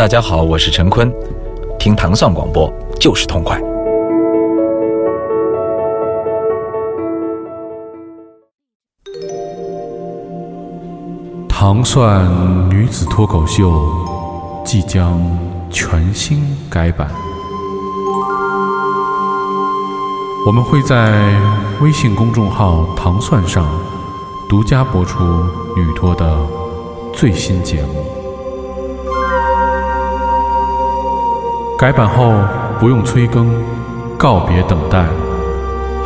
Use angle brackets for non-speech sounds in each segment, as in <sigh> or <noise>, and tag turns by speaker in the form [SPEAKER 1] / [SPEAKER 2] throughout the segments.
[SPEAKER 1] 大家好，我是陈坤，听糖蒜广播就是痛快。
[SPEAKER 2] 糖蒜女子脱口秀即将全新改版，我们会在微信公众号“糖蒜”上独家播出女脱的最新节目。改版后不用催更，告别等待，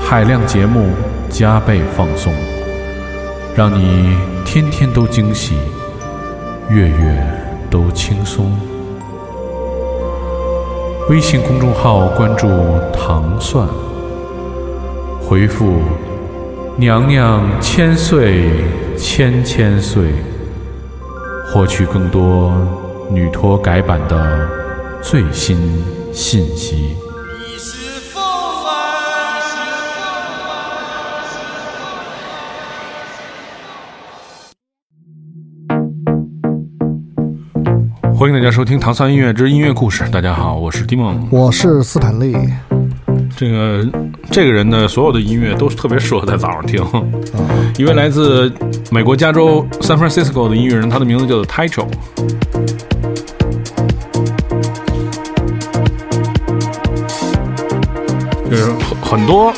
[SPEAKER 2] 海量节目加倍放送，让你天天都惊喜，月月都轻松。微信公众号关注“糖蒜”，回复“娘娘千岁千千岁”，获取更多女托改版的最新信息。欢迎大家收听《唐三音乐之音乐故事》。大家好，我是迪梦。
[SPEAKER 3] 我是斯坦利，
[SPEAKER 2] 这个这个人的所有的音乐都是特别适合在早上听。一位来自美国加州 San Francisco 的音乐人，他的名字叫做 Tycho。就是很很多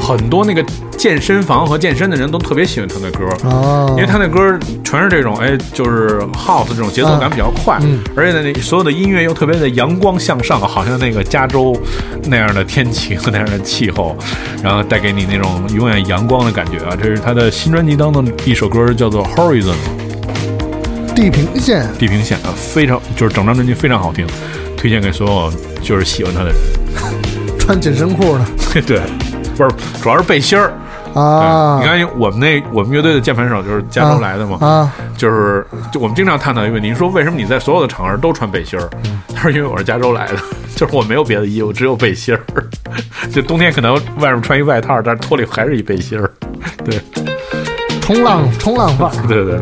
[SPEAKER 2] 很多那个健身房和健身的人都特别喜欢他的歌，
[SPEAKER 3] 哦
[SPEAKER 2] 因为他那歌全是这种哎，就是 house 这种节奏感比较快，
[SPEAKER 3] 嗯
[SPEAKER 2] 而且呢，那所有的音乐又特别的阳光向上，好像那个加州那样的天气和那样的气候，然后带给你那种永远阳光的感觉啊！这是他的新专辑当中一首歌，叫做《Horizon》
[SPEAKER 3] 地平线
[SPEAKER 2] 地平线啊，非常就是整张专辑非常好听，推荐给所有就是喜欢他的人。
[SPEAKER 3] 穿紧身裤呢 <laughs>
[SPEAKER 2] 对，不是，主要是背心儿。
[SPEAKER 3] 啊，
[SPEAKER 2] 你看我们那我们乐队的键盘手就是加州来的嘛，
[SPEAKER 3] 啊，
[SPEAKER 2] 就是就我们经常探讨一个问题，你说为什么你在所有的场合都穿背心儿？他说因为我是加州来的，就是我没有别的衣服，只有背心儿。<laughs> 就冬天可能外面穿一外套，但是脱里还是一背心儿。<laughs> 对
[SPEAKER 3] 冲浪冲浪范儿。
[SPEAKER 2] 对对。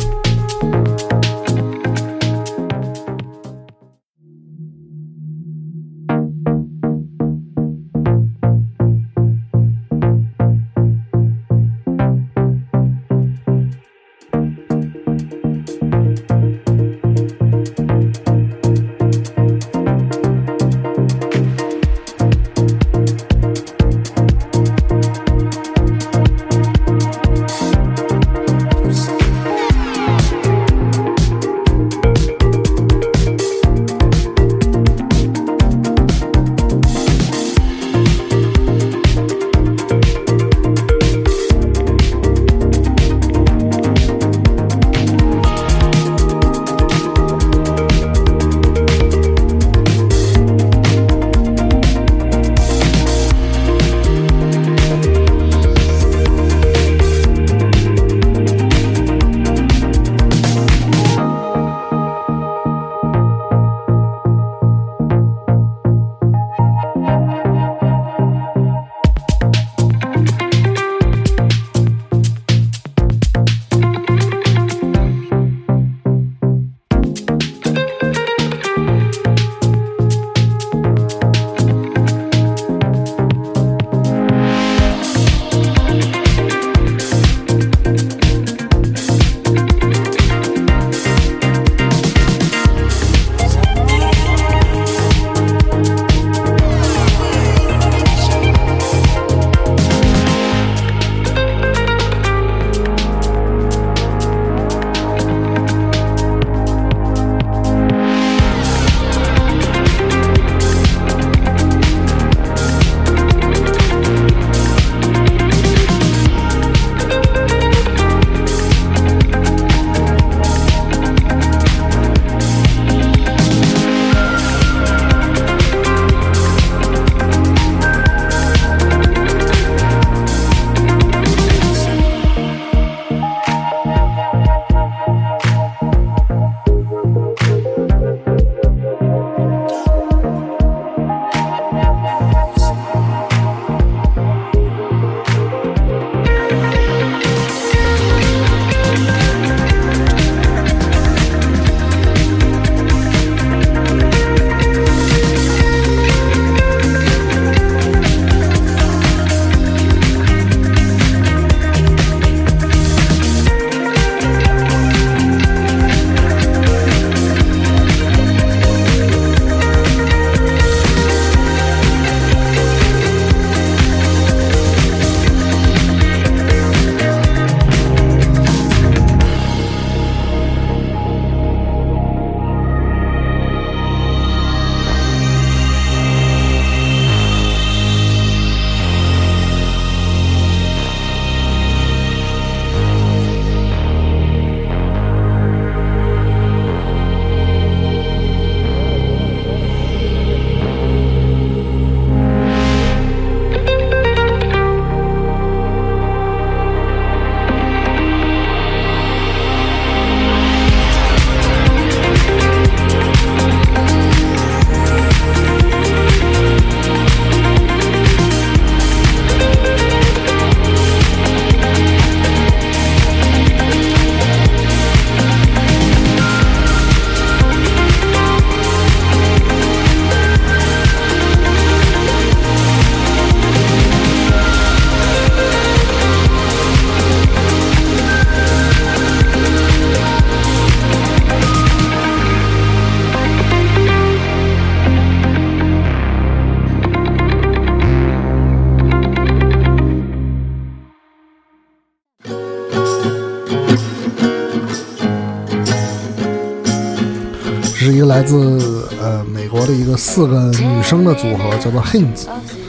[SPEAKER 4] 来自呃美国的一个四个女生的组合，叫做 Hints。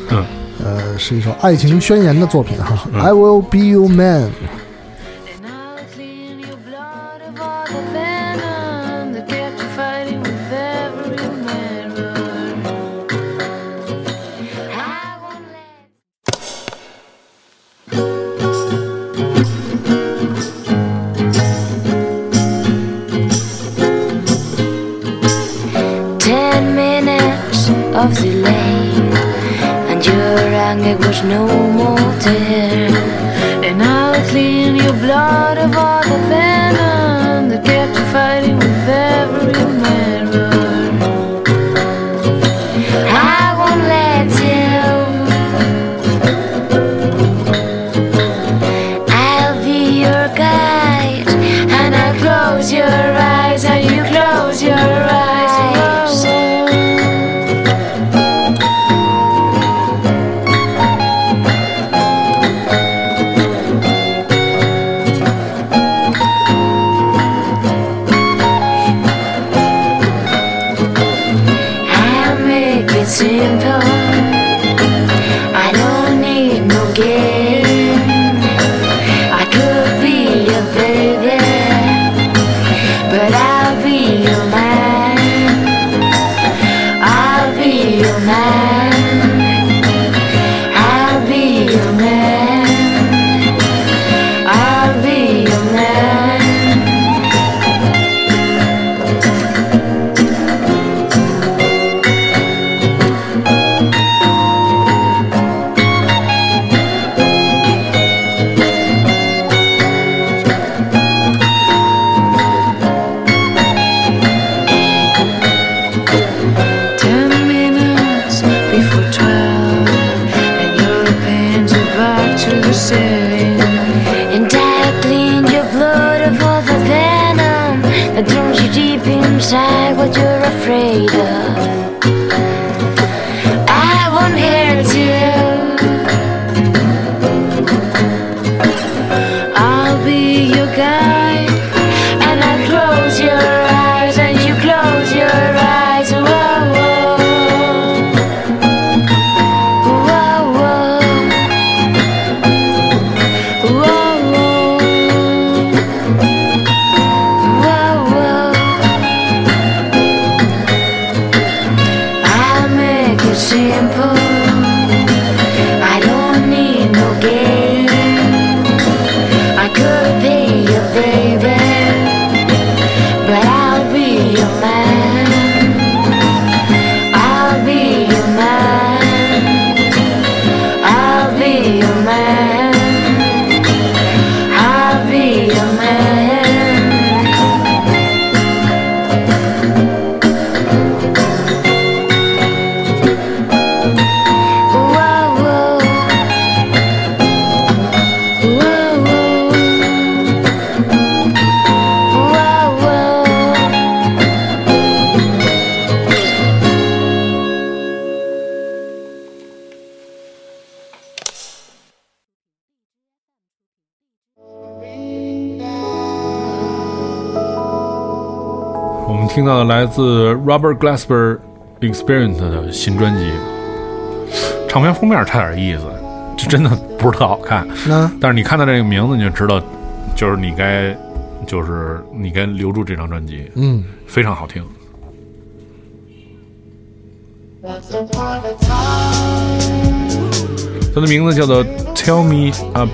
[SPEAKER 2] 嗯，
[SPEAKER 4] 呃，是一首爱情宣言的作品哈。I will be your man。
[SPEAKER 2] 听到的来自 Robert Glasper Experience 的新专辑，唱片封面差点意思，这真的不是特好看。
[SPEAKER 4] 那
[SPEAKER 2] 但是你看到这个名字，你就知道，就是你该，就是你该留住这张专辑，
[SPEAKER 4] 嗯，
[SPEAKER 2] 非常好听。它的名字叫做《Tell Me a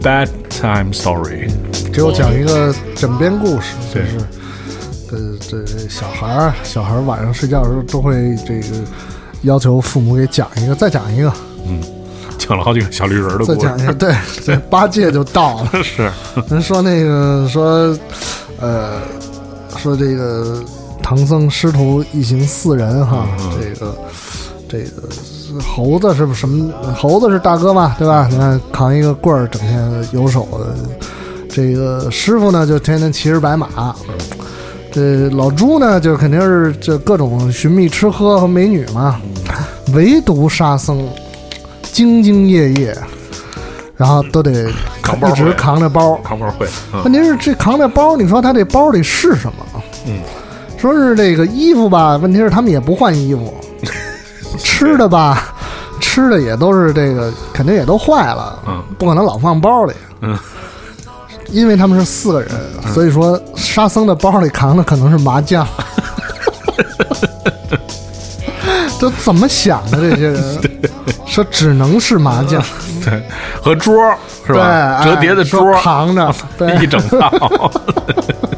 [SPEAKER 2] Bedtime Story》。
[SPEAKER 4] 给我讲一个枕边故事，就
[SPEAKER 2] 对
[SPEAKER 4] 是呃，这这小孩儿，小孩儿晚上睡觉的时候都会这个要求父母给讲一个，再讲一个，嗯
[SPEAKER 2] 讲了好几个小绿人的故事，
[SPEAKER 4] 再讲一个，对 <laughs> 对，八戒就到了。<laughs>
[SPEAKER 2] 是，
[SPEAKER 4] 人说那个说，呃，说这个唐僧师徒一行四人哈，这个这个猴子是不是什么？猴子是大哥嘛，对吧？你看扛一个棍儿，整天游手的。这个师傅呢，就天天骑着白马。这老朱呢，就肯定是这各种寻觅吃喝和美女嘛，唯独沙僧兢兢业业，然后都得
[SPEAKER 2] 扛包
[SPEAKER 4] 一直扛着包，
[SPEAKER 2] 扛包会，嗯。
[SPEAKER 4] 问题是这扛着包，你说他这包里是什么？
[SPEAKER 2] 嗯，
[SPEAKER 3] 说是这个衣服吧，问题是他们也不换衣服，<laughs> 吃的吧，吃的也都是这个，肯定也都坏了，
[SPEAKER 2] 嗯。
[SPEAKER 3] 不可能老放包里，
[SPEAKER 2] 嗯，
[SPEAKER 3] 因为他们是四个人，所以说沙僧的包里扛的可能是麻将。<laughs> 这怎么想的？这些人说只能是麻将，
[SPEAKER 2] 对，和桌儿是，吧？
[SPEAKER 3] 哎
[SPEAKER 2] 折叠的桌儿，
[SPEAKER 3] 扛着，<laughs> 对，
[SPEAKER 2] 一整套。<laughs>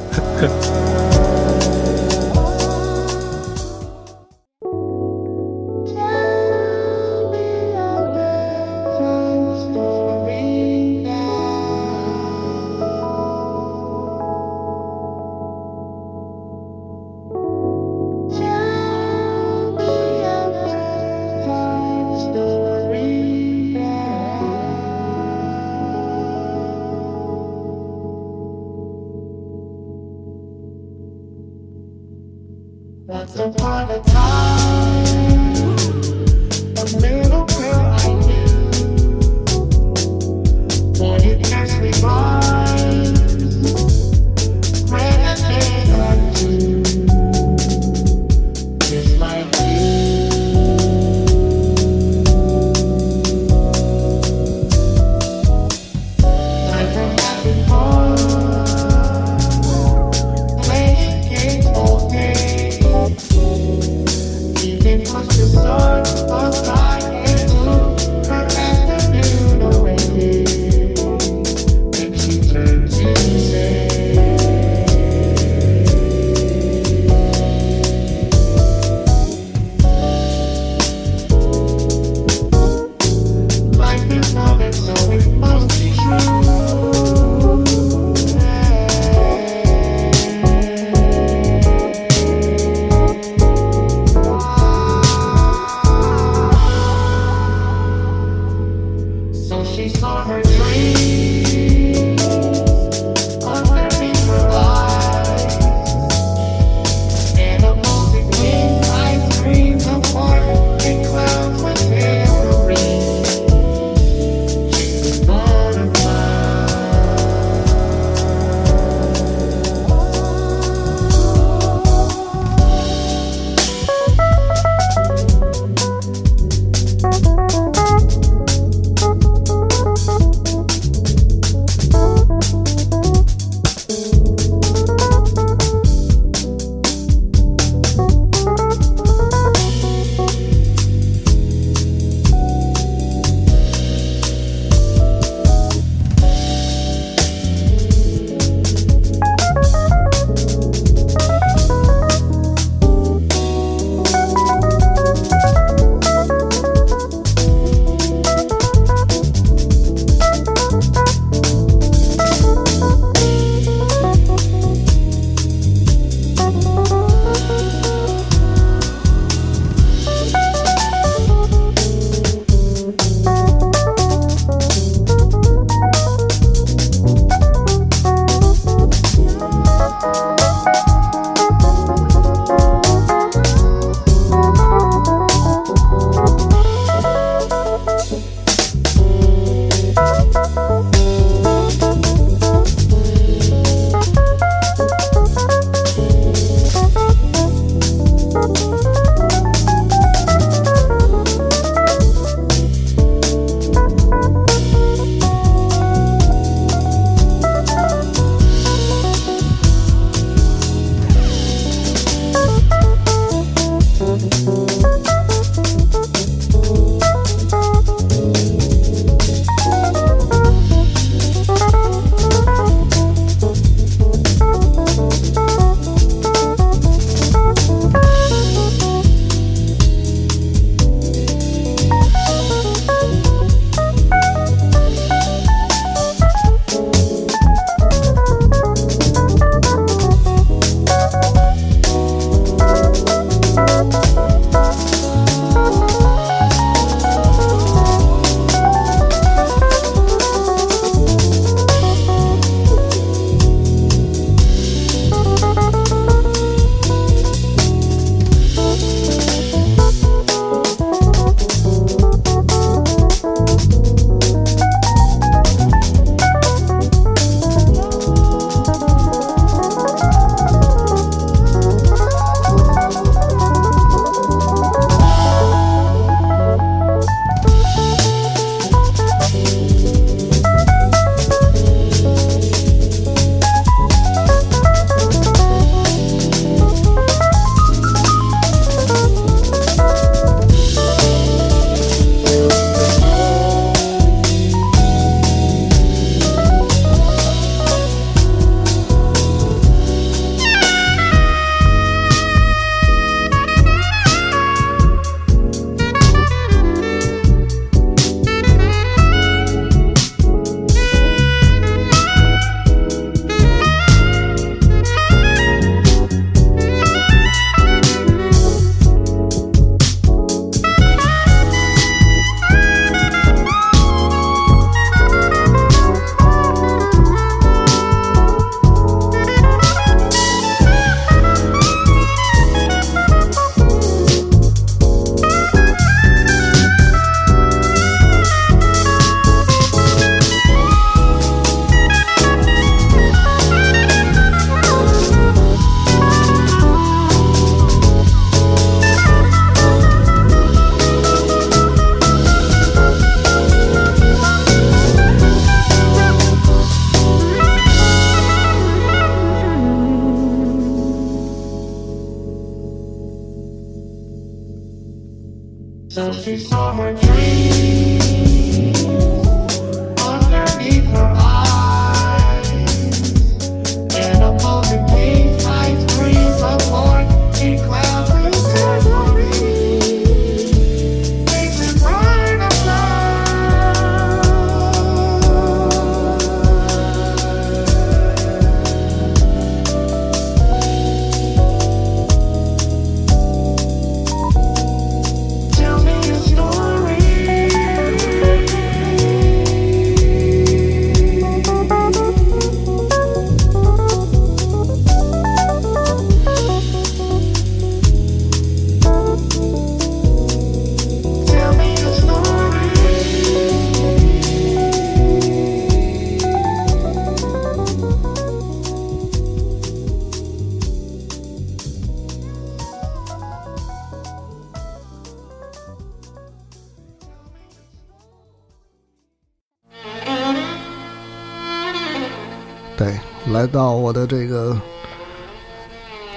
[SPEAKER 3] 来到我的这个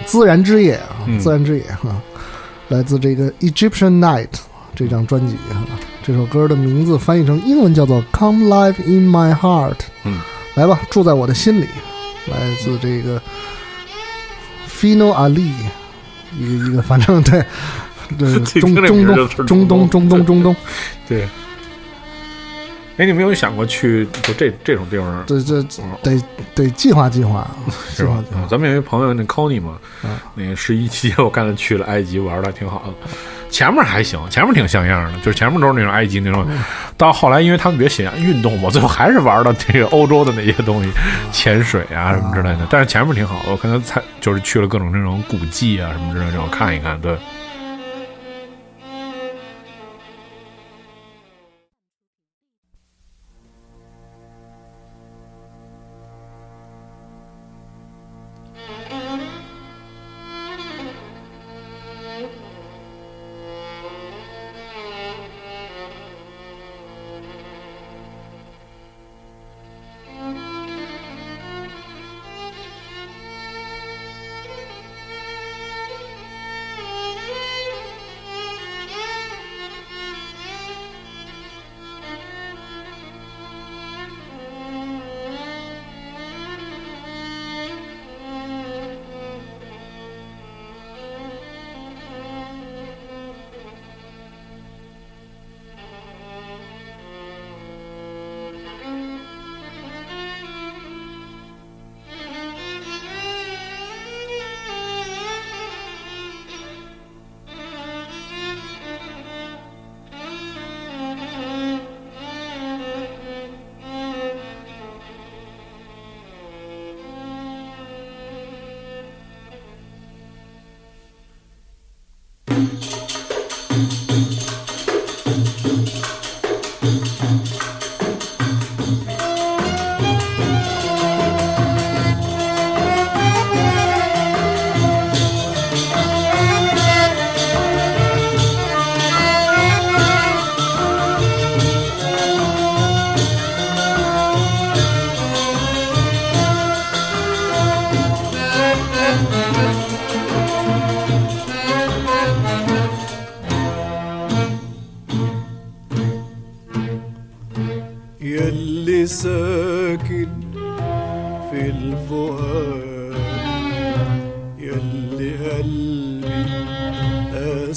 [SPEAKER 3] 自然之夜啊，
[SPEAKER 2] 嗯
[SPEAKER 3] 自然之夜哈、来自这个 Egyptian Night 这张专辑啊，这首歌的名字翻译成英文叫做 Come Live in My Heart，
[SPEAKER 2] 嗯，
[SPEAKER 3] 来吧，住在我的心里，来自这个 Fino Ali，一个一个反正对。对，<laughs>
[SPEAKER 2] 这
[SPEAKER 3] 中中东中东中东中东，<laughs>
[SPEAKER 2] 对。哎，你没有想过去就这这种地方
[SPEAKER 3] 这这
[SPEAKER 2] 嗯
[SPEAKER 3] 得得计划计划，<laughs>
[SPEAKER 2] 是吧。咱们有一朋友那 Conny 嘛，
[SPEAKER 3] 嗯
[SPEAKER 2] 那个十一期我看他去了埃及玩的还挺好的，前面还行，前面挺像样的，就是前面都是那种埃及那种，
[SPEAKER 3] 嗯
[SPEAKER 2] 到后来因为他们比较喜欢运动嘛，最后还是玩的这个欧洲的那些东西，潜水啊什么之类的。但是前面挺好的，我看他才就是去了各种那种古迹啊什么之类的，这种看一看，对。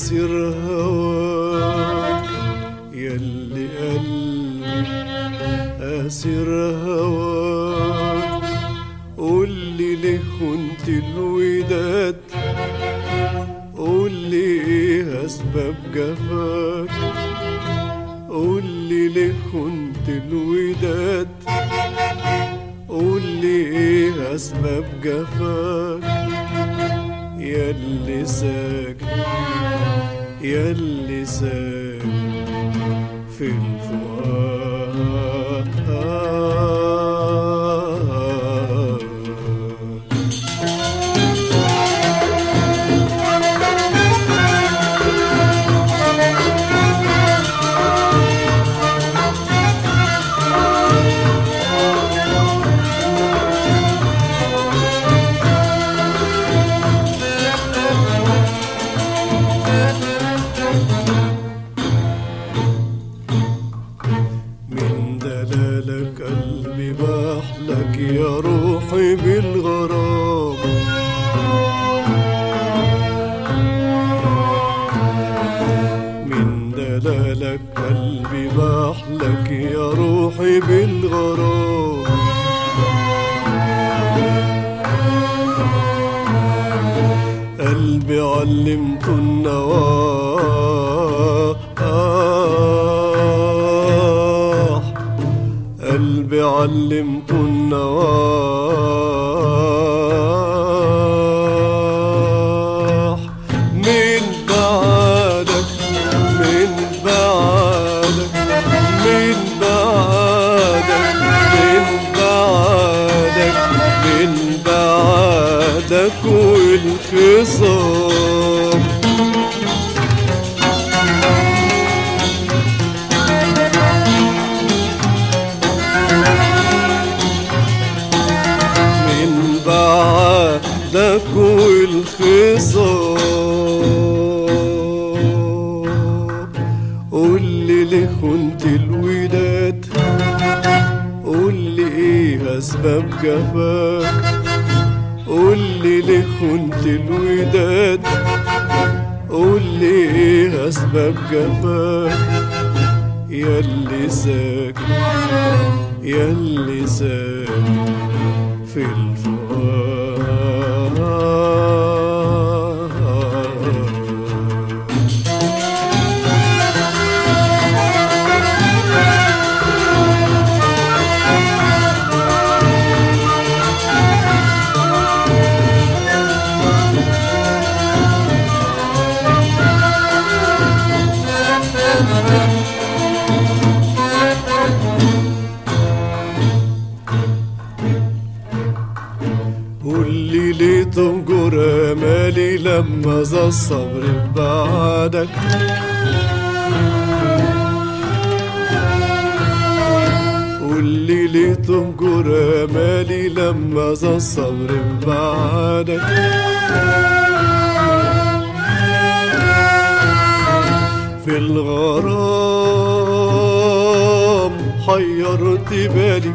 [SPEAKER 5] أسر بعدك والخصام. قول لي ليه خنت الوداد؟ قول لي إيه اسباب جفاك؟ قول لي ليه خنت الوداد؟ قول لي إيه اسباب جفاك؟ ياللي ساكن ياللي ساكن في ذا الصبر بعدك. قول لي ليه تنجر امالي لما ذا الصبر بعدك. في الغرام حيرت بالي.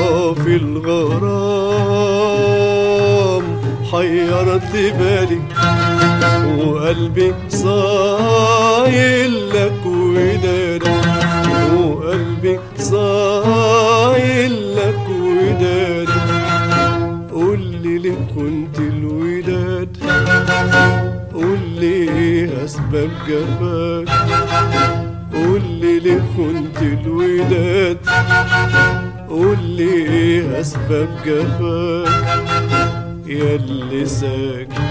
[SPEAKER 5] آه في الغرام حيرت بالي وقلبي صايل لك ودادك وقلبي صايل لك ودادك قول لي ليه كنت الوداد قول لي إيه أسباب جفاك. قول لي ليه كنت الوداد قول لي إيه أسباب جفاك. ياللي ساكن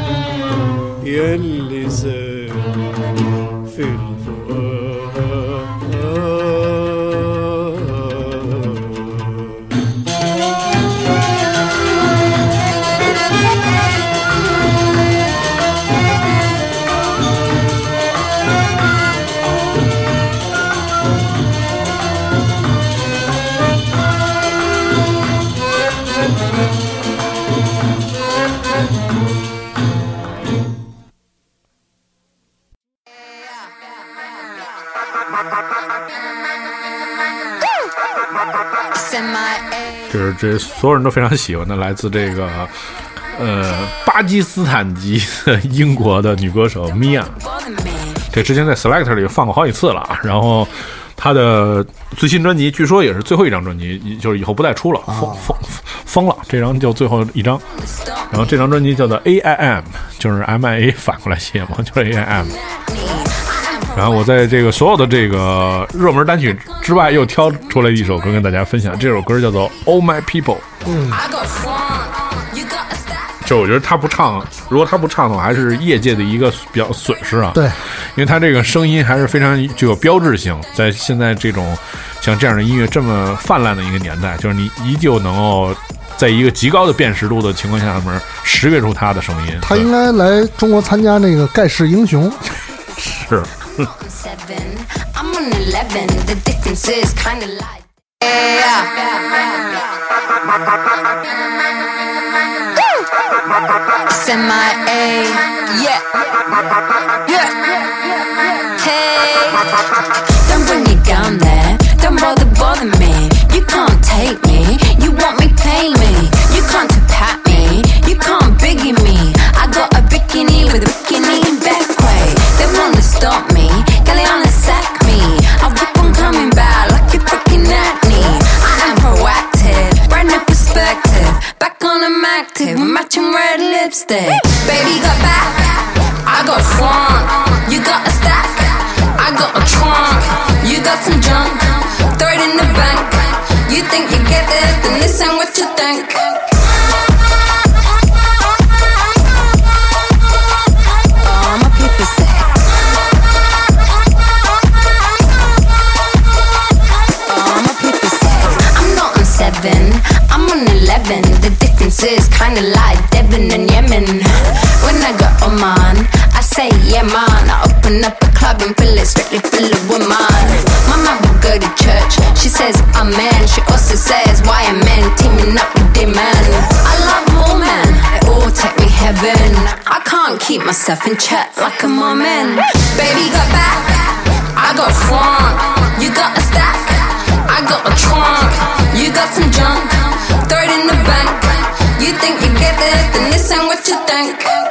[SPEAKER 5] ياللي ساكن في الفؤاد.
[SPEAKER 2] 这是所有人都非常喜欢的，来自这个呃巴基斯坦籍的英国的女歌手 Mia。这之前在 Selector 里放过好几次了啊。然后她的最新专辑据说也是最后一张专辑，就是以后不再出了，疯疯疯了，这张就最后一张。然后这张专辑叫做 A I M，就是 M I A 反过来写嘛，就是 A I M。然后我在这个所有的这个热门单曲之外，又挑出来一首歌跟大家分享。这首歌叫做《All My People》。就我觉得他不唱，如果他不唱的话，还是业界的一个比较损失啊。
[SPEAKER 3] 对，
[SPEAKER 2] 因为他这个声音还是非常具有标志性，在现在这种像这样的音乐这么泛滥的一个年代，就是你依旧能够在一个极高的辨识度的情况下面识别出他的声音。
[SPEAKER 3] 他应该来中国参加那个盖世英雄。<laughs>
[SPEAKER 2] 是。
[SPEAKER 6] I'm on eleven. The difference is kind of like. Yeah. Semi A, yeah, yeah. Hey, don't bring it down there. Don't bother bother me. You can't take me. You want me, pay me. You can't pat me. You can't biggie me. I got a bikini with a bikini back stomp me. Galliana sack me. I keep on coming back like you're fucking at me. I am proactive, brand new perspective. Back on I'm active, matching red lipstick. Baby got back, I got front. You got a stack, I got a trunk. You got some junk, throw it in the bank. You think you get this, then this ain't what you think. Is kinda like Devon and Yemen. When I go Oman, I say yeah man. I open up a club and fill it strictly full of women. My mom will go to church, she says amen. She also says why are men teaming up with their men. I love all men, all take me heaven. I can't keep myself in check like a Mormon. Baby got back, I got front. You got a stack, I got a trunk. You got some junk, throw it in the bank. You think you get this, then this ain't what you think.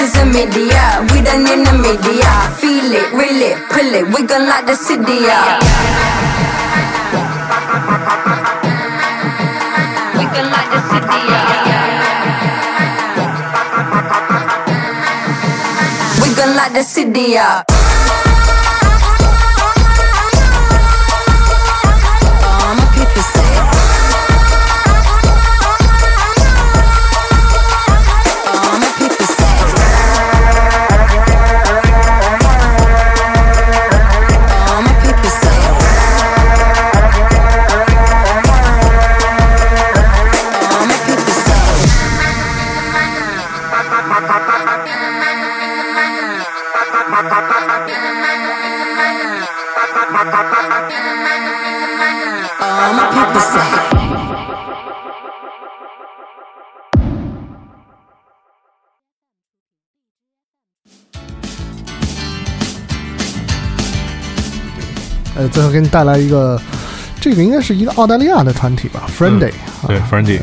[SPEAKER 6] Is a media, we done in the media. Feel it, reel it, pull it, we gon' light the city up. We gon' light the city up. We gon' light the city up.
[SPEAKER 3] 呃，最后给你带来一个，这个应该是一个澳大利亚的团体吧，Friendly，、
[SPEAKER 2] 对
[SPEAKER 3] 啊
[SPEAKER 2] ，，Friendly，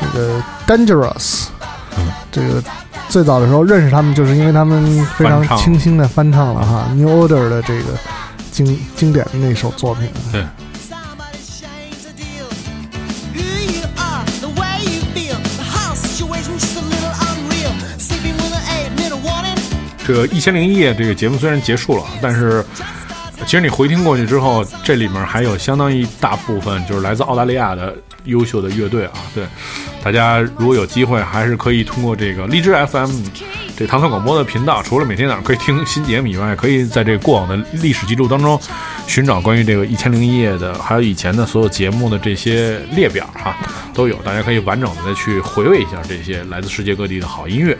[SPEAKER 3] 这个 Dangerous，、这个最早的时候认识他们，就是因为他们非常清新的翻唱了哈 New Order 的这个经经典的那首作品。
[SPEAKER 2] 对.这个《一千零一夜》这个节目虽然结束了，但是其实你回听过去之后，这里面还有相当一大部分就是来自澳大利亚的优秀的乐队啊。对，大家如果有机会，还是可以通过这个荔枝 FM 这唐宋广播的频道，除了每天早上可以听新节目以外，可以在这个过往的历史记录当中寻找关于这个《一千零一夜》的，还有以前的所有节目的这些列表哈、都有，大家可以完整的去回味一下这些来自世界各地的好音乐。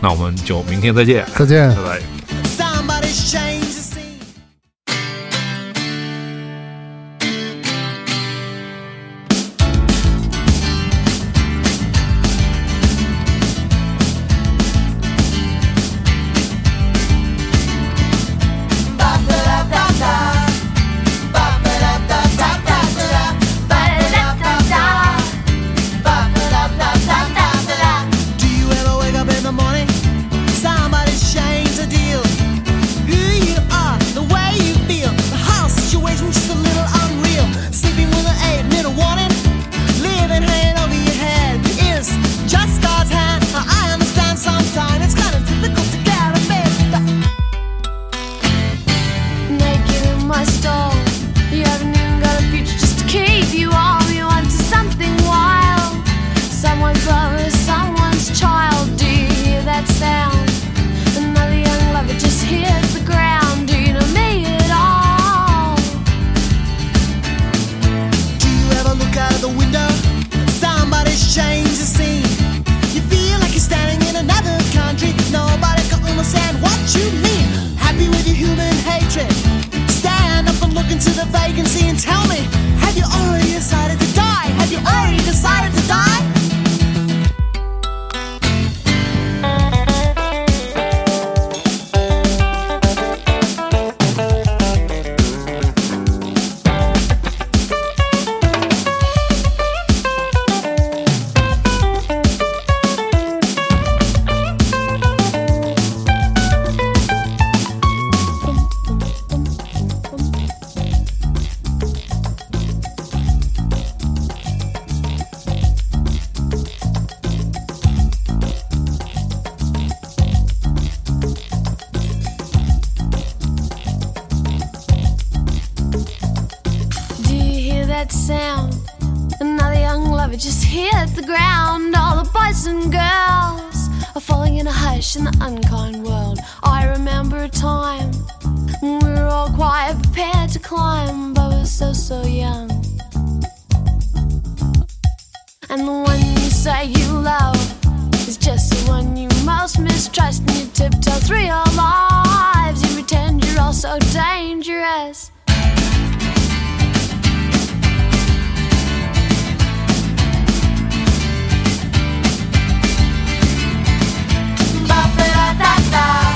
[SPEAKER 2] 那我们就明天再见，
[SPEAKER 3] 再见
[SPEAKER 2] 拜。拜。
[SPEAKER 7] Into the vacancy and tell me,
[SPEAKER 8] just hit the ground. All the boys and girls are falling in a hush in the unkind world. I remember a time when we were all quite prepared to climb, but we're so, so young. And the one you say you love is just the one you most mistrust. And you tiptoe through your lives. You pretend 있다.